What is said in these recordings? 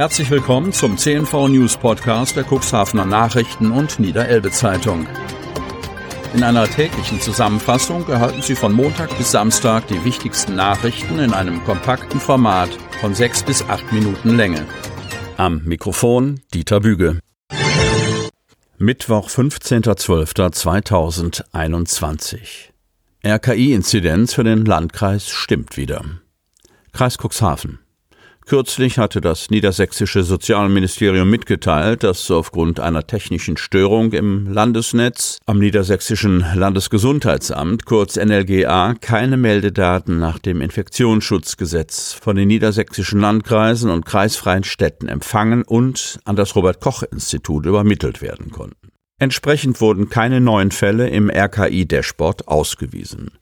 Herzlich willkommen zum CNV News Podcast der Cuxhavener Nachrichten und Niederelbe Zeitung. In einer täglichen Zusammenfassung erhalten Sie von Montag bis Samstag die wichtigsten Nachrichten in einem kompakten Format von sechs bis acht Minuten Länge. Am Mikrofon Dieter Büge. Mittwoch, 15.12.2021. RKI-Inzidenz für den Landkreis stimmt wieder. Kreis Cuxhaven. Kürzlich hatte das niedersächsische Sozialministerium mitgeteilt, dass aufgrund einer technischen Störung im Landesnetz am niedersächsischen Landesgesundheitsamt kurz NLGA keine Meldedaten nach dem Infektionsschutzgesetz von den niedersächsischen Landkreisen und kreisfreien Städten empfangen und an das Robert Koch Institut übermittelt werden konnten. Entsprechend wurden keine neuen Fälle im RKI-Dashboard ausgewiesen.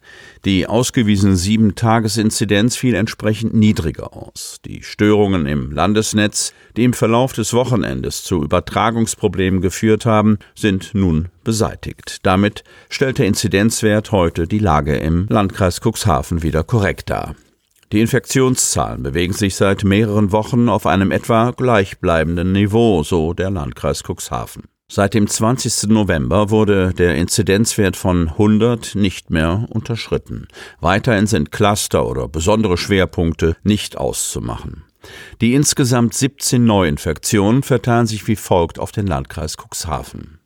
Die ausgewiesene Sieben-Tages-Inzidenz fiel entsprechend niedriger aus. Die Störungen im Landesnetz, die im Verlauf des Wochenendes zu Übertragungsproblemen geführt haben, sind nun beseitigt. Damit stellt der Inzidenzwert heute die Lage im Landkreis Cuxhaven wieder korrekt dar. Die Infektionszahlen bewegen sich seit mehreren Wochen auf einem etwa gleichbleibenden Niveau, so der Landkreis Cuxhaven. Seit dem 20. November wurde der Inzidenzwert von 100 nicht mehr unterschritten. Weiterhin sind Cluster oder besondere Schwerpunkte nicht auszumachen. Die insgesamt 17 Neuinfektionen verteilen sich wie folgt auf den Landkreis Cuxhaven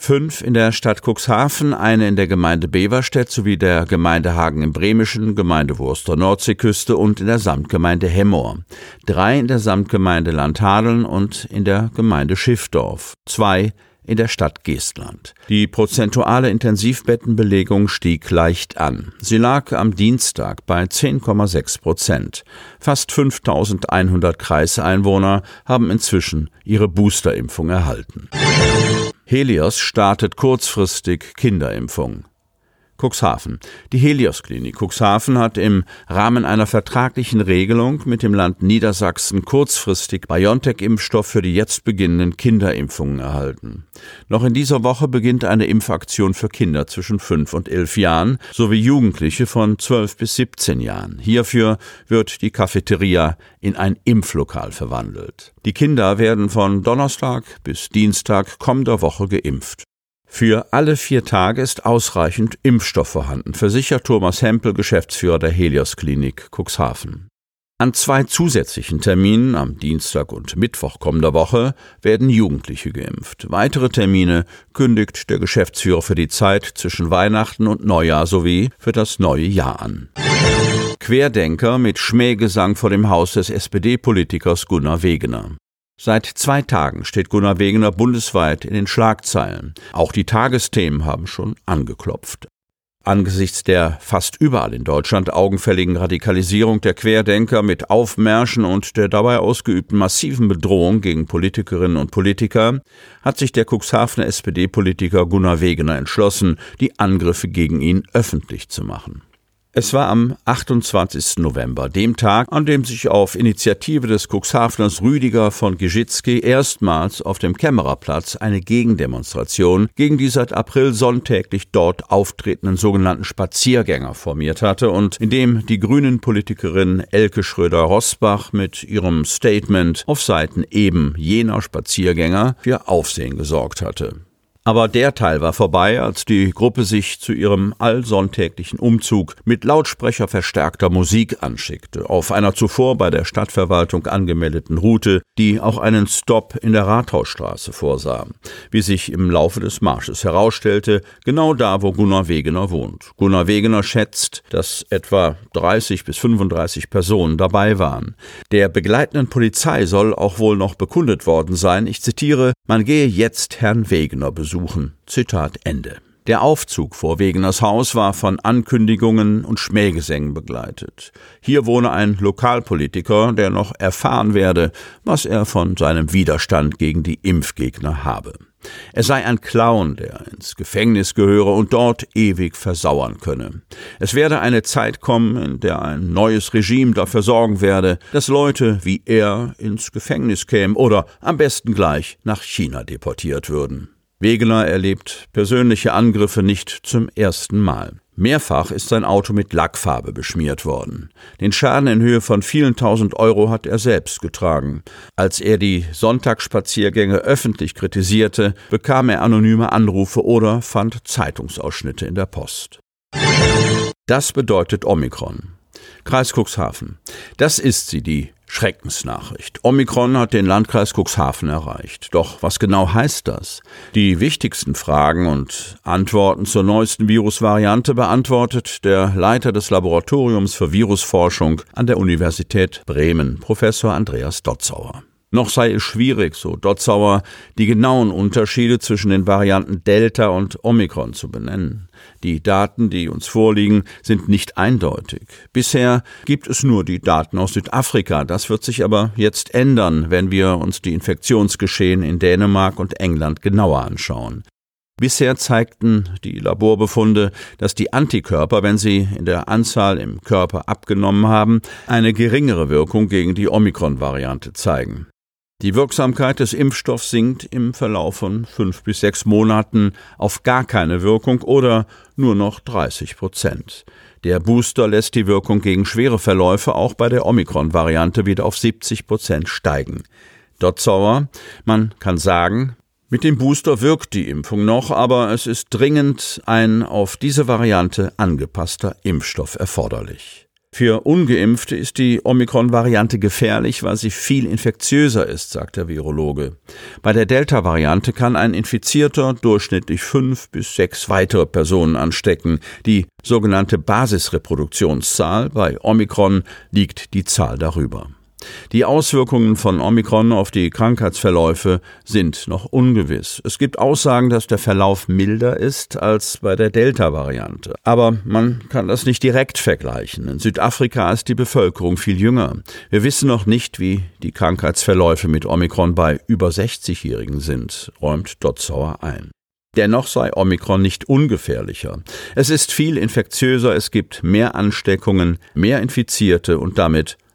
fünf in der Stadt Cuxhaven, eine in der Gemeinde Beverstedt sowie der Gemeinde Hagen im Bremischen, Gemeinde Wurster Nordseeküste und in der Samtgemeinde Hemmoor, drei in der Samtgemeinde Landhadeln und in der Gemeinde Schiffdorf, zwei in der Stadt Geestland. Die prozentuale Intensivbettenbelegung stieg leicht an. Sie lag am Dienstag bei 10,6 Prozent. Fast 5100 Kreiseinwohner haben inzwischen ihre Boosterimpfung erhalten. Helios startet kurzfristig Kinderimpfung. Cuxhaven. Die Helios Klinik Cuxhaven hat im Rahmen einer vertraglichen Regelung mit dem Land Niedersachsen kurzfristig BioNTech-Impfstoff für die jetzt beginnenden Kinderimpfungen erhalten. Noch in dieser Woche beginnt eine Impfaktion für Kinder zwischen fünf und elf Jahren sowie Jugendliche von zwölf bis 17 Jahren. Hierfür wird die Cafeteria in ein Impflokal verwandelt. Die Kinder werden von Donnerstag bis Dienstag kommender Woche geimpft. Für alle vier Tage ist ausreichend Impfstoff vorhanden, versichert Thomas Hempel, Geschäftsführer der Helios Klinik Cuxhaven. An zwei zusätzlichen Terminen am Dienstag und Mittwoch kommender Woche werden Jugendliche geimpft. Weitere Termine kündigt der Geschäftsführer für die Zeit zwischen Weihnachten und Neujahr sowie für das neue Jahr an. Querdenker mit Schmähgesang vor dem Haus des SPD-Politikers Gunnar Wegener. Seit zwei Tagen steht Gunnar Wegener bundesweit in den Schlagzeilen. Auch die Tagesthemen haben schon angeklopft. Angesichts der fast überall in Deutschland augenfälligen Radikalisierung der Querdenker mit Aufmärschen und der dabei ausgeübten massiven Bedrohung gegen Politikerinnen und Politiker hat sich der Cuxhavener SPD-Politiker Gunnar Wegener entschlossen, die Angriffe gegen ihn öffentlich zu machen. Es war am 28. November, dem Tag, an dem sich auf Initiative des Cuxhaveners Rüdiger von Geschitzky erstmals auf dem Kämmererplatz eine Gegendemonstration gegen die seit April sonntäglich dort auftretenden sogenannten Spaziergänger formiert hatte und in dem die grünen Politikerin Elke Schröder-Rosbach mit ihrem Statement auf Seiten eben jener Spaziergänger für Aufsehen gesorgt hatte. Aber der Teil war vorbei, als die Gruppe sich zu ihrem allsonntäglichen Umzug mit Lautsprecher verstärkter Musik anschickte, auf einer zuvor bei der Stadtverwaltung angemeldeten Route, die auch einen Stopp in der Rathausstraße vorsah. Wie sich im Laufe des Marsches herausstellte, genau da, wo Gunnar Wegener wohnt. Gunnar Wegener schätzt, dass etwa 30 bis 35 Personen dabei waren. Der begleitenden Polizei soll auch wohl noch bekundet worden sein, ich zitiere, man gehe jetzt Herrn Wegener besuchen. Zitat Ende. Der Aufzug vor Wegeners Haus war von Ankündigungen und Schmähgesängen begleitet. Hier wohne ein Lokalpolitiker, der noch erfahren werde, was er von seinem Widerstand gegen die Impfgegner habe. Er sei ein Clown, der ins Gefängnis gehöre und dort ewig versauern könne. Es werde eine Zeit kommen, in der ein neues Regime dafür sorgen werde, dass Leute wie er ins Gefängnis kämen oder am besten gleich nach China deportiert würden. Wegener erlebt persönliche Angriffe nicht zum ersten Mal. Mehrfach ist sein Auto mit Lackfarbe beschmiert worden. Den Schaden in Höhe von vielen tausend Euro hat er selbst getragen. Als er die Sonntagsspaziergänge öffentlich kritisierte, bekam er anonyme Anrufe oder fand Zeitungsausschnitte in der Post. Das bedeutet Omikron. Kreis Cuxhaven. Das ist sie, die Schreckensnachricht. Omikron hat den Landkreis Cuxhaven erreicht. Doch was genau heißt das? Die wichtigsten Fragen und Antworten zur neuesten Virusvariante beantwortet der Leiter des Laboratoriums für Virusforschung an der Universität Bremen, Professor Andreas Dotzauer. Noch sei es schwierig, so Dotzauer, die genauen Unterschiede zwischen den Varianten Delta und Omikron zu benennen. Die Daten, die uns vorliegen, sind nicht eindeutig. Bisher gibt es nur die Daten aus Südafrika. Das wird sich aber jetzt ändern, wenn wir uns die Infektionsgeschehen in Dänemark und England genauer anschauen. Bisher zeigten die Laborbefunde, dass die Antikörper, wenn sie in der Anzahl im Körper abgenommen haben, eine geringere Wirkung gegen die Omikron-Variante zeigen. Die Wirksamkeit des Impfstoffs sinkt im Verlauf von fünf bis sechs Monaten auf gar keine Wirkung oder nur noch 30 Prozent. Der Booster lässt die Wirkung gegen schwere Verläufe auch bei der Omikron-Variante wieder auf 70 Prozent steigen. Dotzauer, man kann sagen, mit dem Booster wirkt die Impfung noch, aber es ist dringend ein auf diese Variante angepasster Impfstoff erforderlich. Für ungeimpfte ist die Omikron-Variante gefährlich, weil sie viel infektiöser ist, sagt der Virologe. Bei der Delta-Variante kann ein Infizierter durchschnittlich fünf bis sechs weitere Personen anstecken. Die sogenannte Basisreproduktionszahl bei Omikron liegt die Zahl darüber. Die Auswirkungen von Omikron auf die Krankheitsverläufe sind noch ungewiss. Es gibt Aussagen, dass der Verlauf milder ist als bei der Delta-Variante. Aber man kann das nicht direkt vergleichen. In Südafrika ist die Bevölkerung viel jünger. Wir wissen noch nicht, wie die Krankheitsverläufe mit Omikron bei über 60-Jährigen sind, räumt Dotzauer ein. Dennoch sei Omikron nicht ungefährlicher. Es ist viel infektiöser, es gibt mehr Ansteckungen, mehr Infizierte und damit